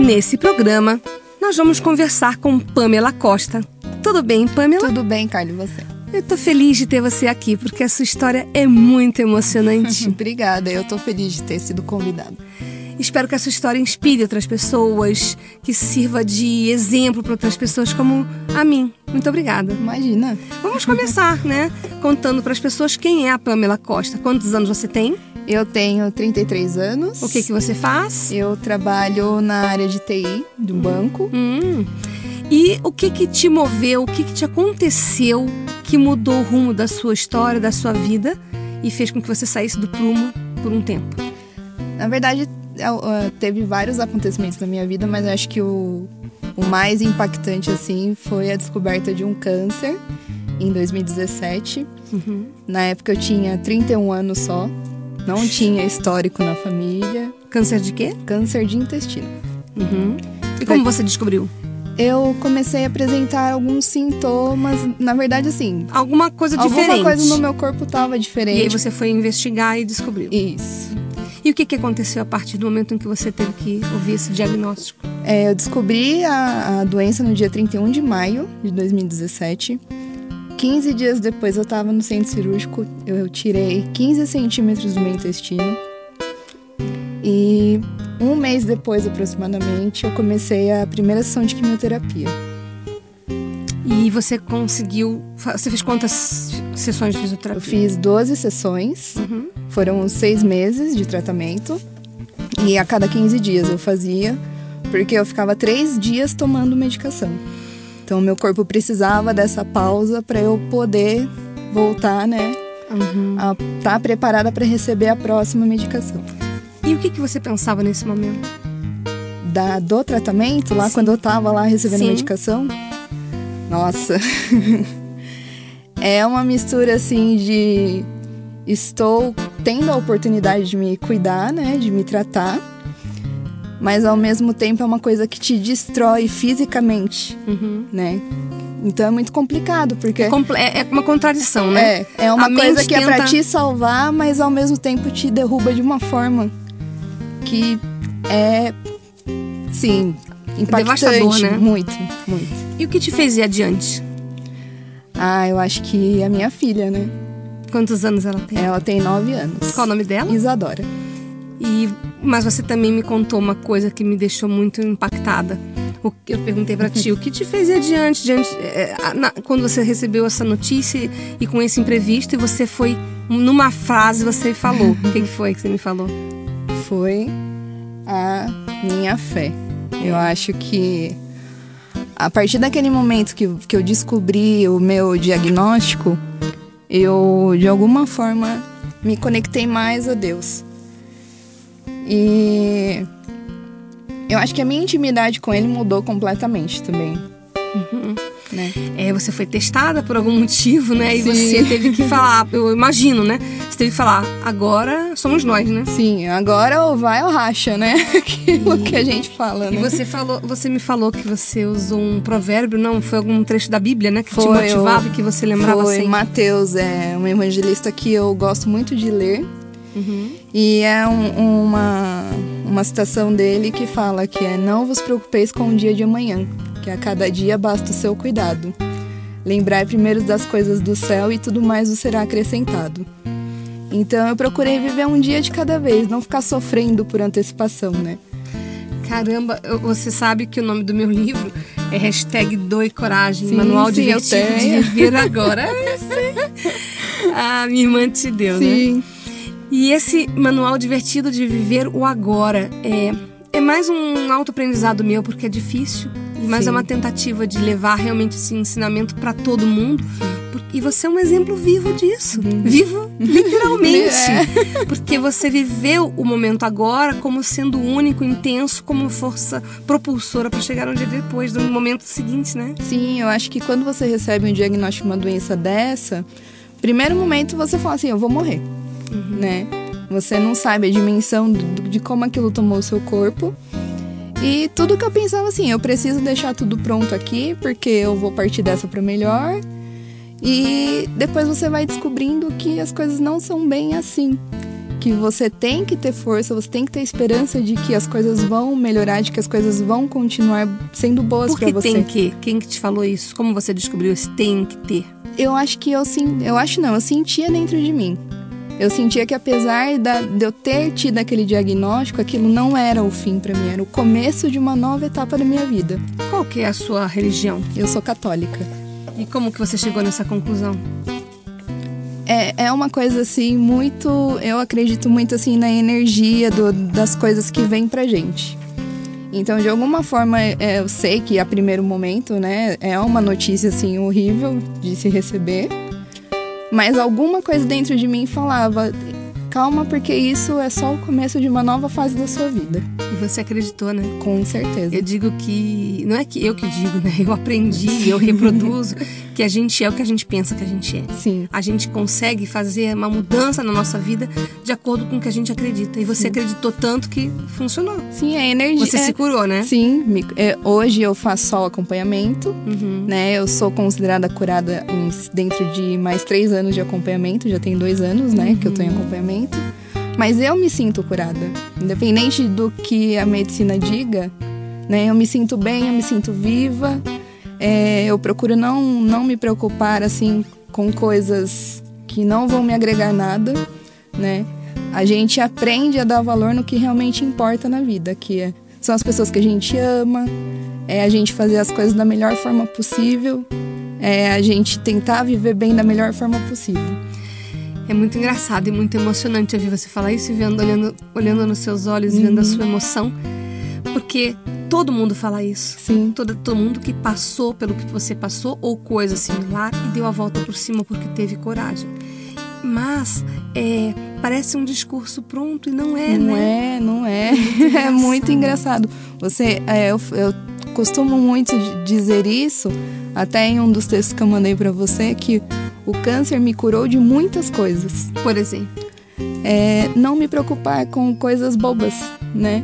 Nesse programa, nós vamos conversar com Pamela Costa. Tudo bem, Pamela? Tudo bem, Carlos, e você? Eu tô feliz de ter você aqui, porque a sua história é muito emocionante. Obrigada, eu tô feliz de ter sido convidada. Espero que essa história inspire outras pessoas, que sirva de exemplo para outras pessoas como a mim. Muito obrigada. Imagina. Vamos começar, né? Contando para as pessoas quem é a Pamela Costa. Quantos anos você tem? Eu tenho 33 anos. O que, que você faz? Eu trabalho na área de TI, do banco. Hum. E o que que te moveu, o que que te aconteceu que mudou o rumo da sua história, da sua vida e fez com que você saísse do prumo por um tempo? Na verdade, teve vários acontecimentos na minha vida, mas acho que o, o mais impactante, assim, foi a descoberta de um câncer em 2017. Uhum. Na época eu tinha 31 anos só. Não tinha histórico na família. Câncer de quê? Câncer de intestino. Uhum. E como você descobriu? Eu comecei a apresentar alguns sintomas, na verdade, assim. Alguma coisa diferente. Alguma coisa no meu corpo estava diferente. E aí você foi investigar e descobriu. Isso. E o que, que aconteceu a partir do momento em que você teve que ouvir esse diagnóstico? É, eu descobri a, a doença no dia 31 de maio de 2017. 15 dias depois eu estava no centro cirúrgico, eu tirei 15 centímetros do meu intestino. E um mês depois, aproximadamente, eu comecei a primeira sessão de quimioterapia. E você conseguiu. Você fez quantas sessões de fisioterapia? Eu fiz 12 sessões. Uhum. Foram seis meses de tratamento. E a cada 15 dias eu fazia, porque eu ficava três dias tomando medicação. Então, meu corpo precisava dessa pausa para eu poder voltar, né? Uhum. A estar tá preparada para receber a próxima medicação. E o que, que você pensava nesse momento? Da, do tratamento, lá Sim. quando eu tava lá recebendo Sim. medicação? Nossa. é uma mistura assim de estou tendo a oportunidade de me cuidar, né, de me tratar, mas ao mesmo tempo é uma coisa que te destrói fisicamente, uhum. né? Então é muito complicado, porque. É, é, é uma contradição, né? É, é uma a coisa que tenta... é pra te salvar, mas ao mesmo tempo te derruba de uma forma que é. Sim, impactante. Devastador, né? Muito, muito. E o que te fez ir adiante? Ah, eu acho que a minha filha, né? Quantos anos ela tem? Ela tem nove anos. Qual o nome dela? Isadora. E, mas você também me contou uma coisa que me deixou muito impactada. O que eu perguntei para ti, o que te fez ir adiante, diante, é, na, quando você recebeu essa notícia e com esse imprevisto e você foi numa frase você falou. o que, que foi que você me falou? Foi a minha fé. Eu acho que a partir daquele momento que, que eu descobri o meu diagnóstico, eu de alguma forma me conectei mais a Deus. E eu acho que a minha intimidade com ele mudou completamente também. Uhum. Né? É, você foi testada por algum motivo, né? E Sim. você teve que falar, eu imagino, né? Você teve que falar, agora somos nós, né? Sim, agora ou vai ou racha, né? Aquilo que a gente fala, né? E você falou, você me falou que você usou um provérbio, não? Foi algum trecho da Bíblia, né? Que foi, te motivava e que você lembrava foi assim. Mateus, é um evangelista que eu gosto muito de ler. Uhum. E é um, uma, uma citação dele que fala que é Não vos preocupeis com o dia de amanhã, que a cada dia basta o seu cuidado. Lembrai primeiro das coisas do céu e tudo mais vos será acrescentado. Então eu procurei viver um dia de cada vez, não ficar sofrendo por antecipação, né? Caramba, você sabe que o nome do meu livro é hashtag Doe Coragem, sim, Manual sim, Divertido de Viver Agora. a minha irmã te deu, sim. né? E esse manual divertido de viver o agora é, é mais um autoaprendizado meu, porque é difícil, mas Sim. é uma tentativa de levar realmente esse ensinamento para todo mundo, E você é um exemplo vivo disso. Uhum. Vivo, literalmente. É. Porque você viveu o momento agora como sendo único, intenso, como força propulsora para chegar um dia depois, no momento seguinte, né? Sim, eu acho que quando você recebe um diagnóstico de uma doença dessa, primeiro momento você fala assim, eu vou morrer, uhum. né? Você não sabe a dimensão de como aquilo tomou o seu corpo. E tudo que eu pensava assim, eu preciso deixar tudo pronto aqui, porque eu vou partir dessa para melhor. E depois você vai descobrindo que as coisas não são bem assim. Que você tem que ter força, você tem que ter esperança de que as coisas vão melhorar, de que as coisas vão continuar sendo boas para você. tem que? Quem que te falou isso? Como você descobriu esse tem que ter? Eu acho que eu sim, eu acho não, eu sentia dentro de mim. Eu sentia que apesar da, de eu ter tido aquele diagnóstico, aquilo não era o fim para mim, era o começo de uma nova etapa da minha vida. Qual que é a sua religião? Eu sou católica. E como que você chegou nessa conclusão? É, é uma coisa assim muito, eu acredito muito assim na energia do, das coisas que vêm pra gente. Então, de alguma forma, é, eu sei que a primeiro momento, né, é uma notícia assim horrível de se receber. Mas alguma coisa dentro de mim falava: calma, porque isso é só o começo de uma nova fase da sua vida. E você acreditou, né? Com certeza. Eu digo que. Não é que eu que digo, né? Eu aprendi, eu reproduzo que a gente é o que a gente pensa que a gente é. Sim. A gente consegue fazer uma mudança na nossa vida de acordo com o que a gente acredita. E você Sim. acreditou tanto que funcionou. Sim, é energia. Você é... se curou, né? Sim. É, hoje eu faço só o acompanhamento, uhum. né? Eu sou considerada curada dentro de mais três anos de acompanhamento. Já tem dois anos, né? Uhum. Que eu tô em acompanhamento. Mas eu me sinto curada. Independente do que a medicina diga, né? Eu me sinto bem, eu me sinto viva. É, eu procuro não, não me preocupar assim com coisas que não vão me agregar nada, né? A gente aprende a dar valor no que realmente importa na vida, que é, são as pessoas que a gente ama, é a gente fazer as coisas da melhor forma possível, é a gente tentar viver bem da melhor forma possível. É muito engraçado e muito emocionante ouvir você falar isso vendo, olhando, olhando nos seus olhos, uhum. vendo a uhum. sua emoção, porque todo mundo fala isso. Sim. Todo, todo mundo que passou pelo que você passou ou coisa similar e deu a volta por cima porque teve coragem. Mas é, parece um discurso pronto e não é, não né? É, não é. É muito engraçado. Você, é, eu, eu costumo muito dizer isso, até em um dos textos que eu mandei para você, que o câncer me curou de muitas coisas. Por exemplo? É, não me preocupar com coisas bobas, né?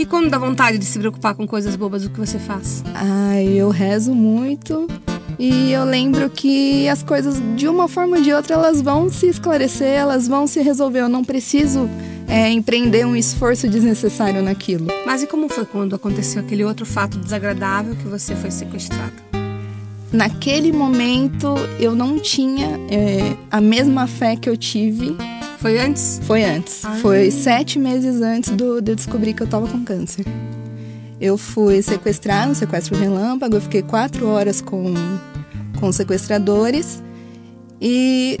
E quando dá vontade de se preocupar com coisas bobas, o que você faz? Ai, eu rezo muito. E eu lembro que as coisas, de uma forma ou de outra, elas vão se esclarecer, elas vão se resolver. Eu não preciso é, empreender um esforço desnecessário naquilo. Mas e como foi quando aconteceu aquele outro fato desagradável que você foi sequestrada? naquele momento eu não tinha é, a mesma fé que eu tive. Foi antes? Foi antes. Ai. Foi sete meses antes do, de eu descobrir que eu tava com câncer. Eu fui sequestrada no sequestro relâmpago, eu fiquei quatro horas com, com sequestradores e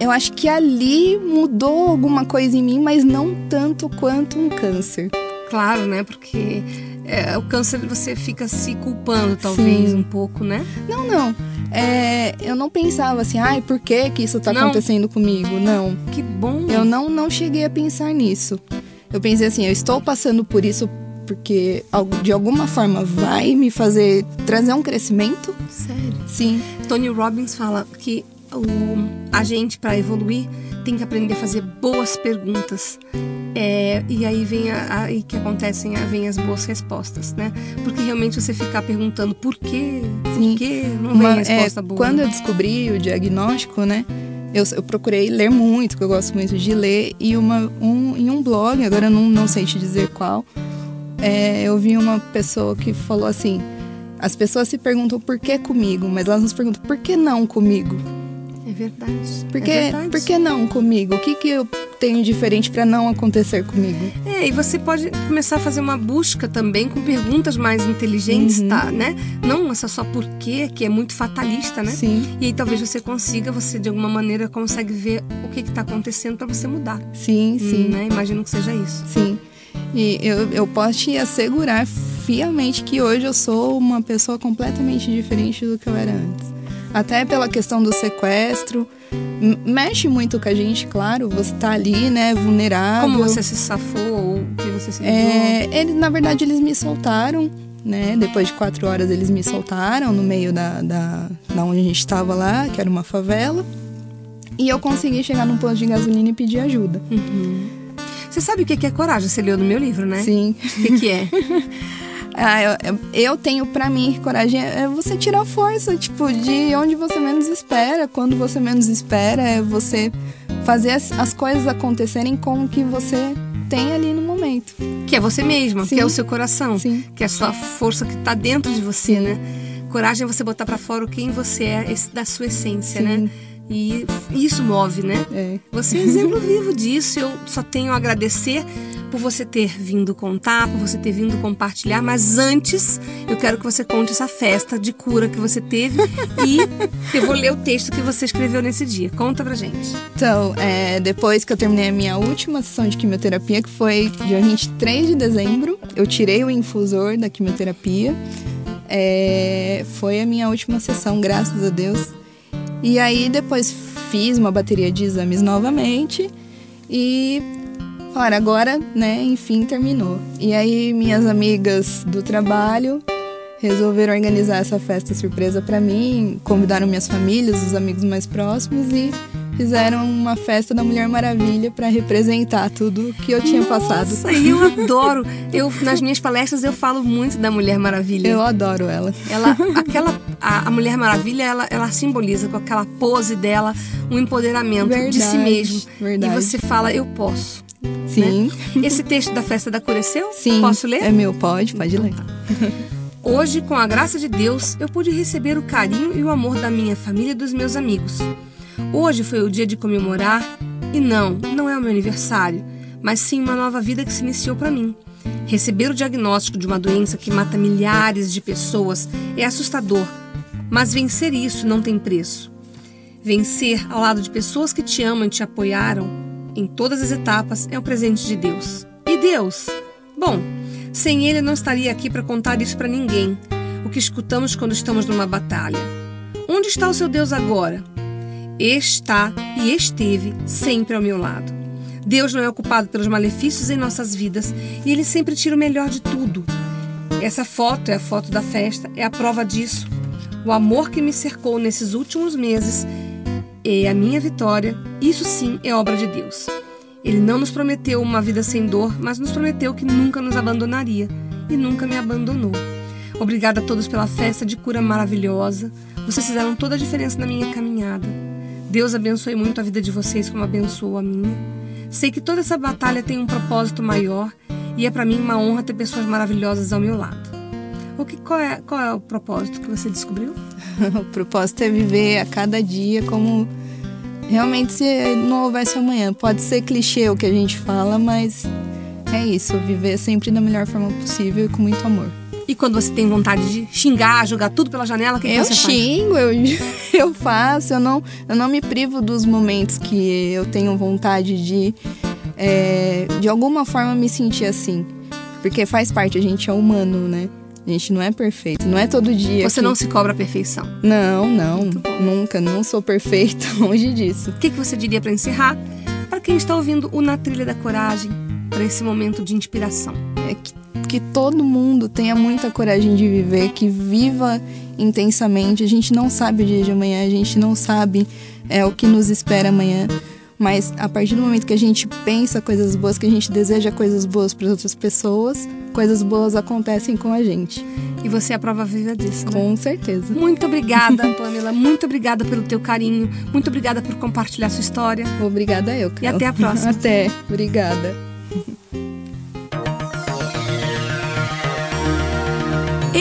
eu acho que ali mudou alguma coisa em mim, mas não tanto quanto um câncer. Claro, né? Porque é, o câncer você fica se culpando, talvez, Sim. um pouco, né? Não, não. É, eu não pensava assim, ai, por que, que isso tá não. acontecendo comigo? Não. Que bom. Eu não, não cheguei a pensar nisso. Eu pensei assim, eu estou passando por isso porque de alguma forma vai me fazer trazer um crescimento. Sério? Sim. Tony Robbins fala que o, a gente, para evoluir, tem que aprender a fazer boas perguntas. É, e aí vem a, aí que acontecem, vem as boas respostas, né? Porque realmente você ficar perguntando por quê, Sim. por quê, não Uma, vem resposta é, boa. Quando eu descobri o diagnóstico, né? Eu, eu, procurei ler muito, que eu gosto muito de ler, e uma, um, em um blog, agora eu não, não sei te dizer qual, é, eu vi uma pessoa que falou assim: as pessoas se perguntam por que comigo, mas elas nos perguntam por que não comigo. É verdade. Por que, é verdade. por que não comigo? O que, que eu tenho diferente para não acontecer comigo? É, e você pode começar a fazer uma busca também com perguntas mais inteligentes, uhum. tá? Né? Não essa só por quê, que é muito fatalista, né? Sim. E aí talvez você consiga, você de alguma maneira consegue ver o que está acontecendo para você mudar. Sim, sim. Hum, né? Imagino que seja isso. Sim. E eu, eu posso te assegurar fielmente que hoje eu sou uma pessoa completamente diferente do que eu era antes. Até pela questão do sequestro. Mexe muito com a gente, claro. Você tá ali, né, vulnerável. Como você se safou? O que você se é, eles, Na verdade, eles me soltaram, né? Depois de quatro horas, eles me soltaram no meio da, da, da onde a gente estava lá, que era uma favela. E eu consegui chegar num posto de gasolina e pedir ajuda. Uhum. Você sabe o que é coragem? Você leu no meu livro, né? Sim. O que é? ah, eu, eu, tenho para mim coragem é você tirar força, tipo, de onde você menos espera, quando você menos espera, é você fazer as, as coisas acontecerem com o que você tem ali no momento. Que é você mesma, Sim. que é o seu coração, Sim. que é a sua força que tá dentro de você, Sim. né? Coragem é você botar para fora o quem você é, da sua essência, né? E isso move, né? É. Você é exemplo vivo disso. Eu só tenho a agradecer por você ter vindo contar, por você ter vindo compartilhar. Mas antes, eu quero que você conte essa festa de cura que você teve e eu vou ler o texto que você escreveu nesse dia. Conta pra gente. Então, é, depois que eu terminei a minha última sessão de quimioterapia, que foi dia 23 de dezembro, eu tirei o infusor da quimioterapia. É, foi a minha última sessão, graças a Deus. E aí depois fiz uma bateria de exames novamente e falaram, agora, né, enfim, terminou. E aí minhas amigas do trabalho resolveram organizar essa festa surpresa para mim, convidaram minhas famílias, os amigos mais próximos e fizeram uma festa da Mulher Maravilha para representar tudo que eu tinha Nossa, passado. Nossa, eu adoro. Eu nas minhas palestras eu falo muito da Mulher Maravilha. Eu adoro ela. Ela, aquela a, a Mulher Maravilha, ela, ela simboliza com aquela pose dela um empoderamento verdade, de si mesmo. Verdade. E você fala, eu posso. Sim. Né? Esse texto da festa da cura é? Sim. Posso ler? É meu, pode, pode ler. Hoje, com a graça de Deus, eu pude receber o carinho e o amor da minha família e dos meus amigos. Hoje foi o dia de comemorar e não, não é o meu aniversário, mas sim uma nova vida que se iniciou para mim. Receber o diagnóstico de uma doença que mata milhares de pessoas é assustador, mas vencer isso não tem preço. Vencer ao lado de pessoas que te amam e te apoiaram em todas as etapas é um presente de Deus. E Deus? Bom, sem Ele eu não estaria aqui para contar isso para ninguém. O que escutamos quando estamos numa batalha. Onde está o seu Deus agora? Está e esteve sempre ao meu lado. Deus não é ocupado pelos malefícios em nossas vidas e Ele sempre tira o melhor de tudo. Essa foto é a foto da festa, é a prova disso. O amor que me cercou nesses últimos meses é a minha vitória, isso sim é obra de Deus. Ele não nos prometeu uma vida sem dor, mas nos prometeu que nunca nos abandonaria e nunca me abandonou. Obrigada a todos pela festa de cura maravilhosa. Vocês fizeram toda a diferença na minha caminhada. Deus abençoe muito a vida de vocês como abençoou a minha. Sei que toda essa batalha tem um propósito maior e é para mim uma honra ter pessoas maravilhosas ao meu lado. O que, qual, é, qual é o propósito que você descobriu? o propósito é viver a cada dia como realmente se não houvesse amanhã. Pode ser clichê o que a gente fala, mas é isso, viver sempre da melhor forma possível e com muito amor. E quando você tem vontade de xingar, jogar tudo pela janela, o que, eu você xingo, faz? Eu xingo, eu faço. Eu não, eu não me privo dos momentos que eu tenho vontade de, é, de alguma forma, me sentir assim. Porque faz parte, a gente é humano, né? A gente não é perfeito, não é todo dia. Você que... não se cobra a perfeição? Não, não, nunca, não sou perfeita, longe disso. O que, que você diria para encerrar? Para quem está ouvindo o Na Trilha da Coragem, para esse momento de inspiração? É que que todo mundo tenha muita coragem de viver, que viva intensamente. A gente não sabe o dia de amanhã, a gente não sabe é, o que nos espera amanhã. Mas a partir do momento que a gente pensa coisas boas, que a gente deseja coisas boas para outras pessoas, coisas boas acontecem com a gente. E você é a prova viva disso, né? Com certeza. Muito obrigada, Pamela. Muito obrigada pelo teu carinho. Muito obrigada por compartilhar sua história. Obrigada eu, Carol. E até a próxima. até. Obrigada.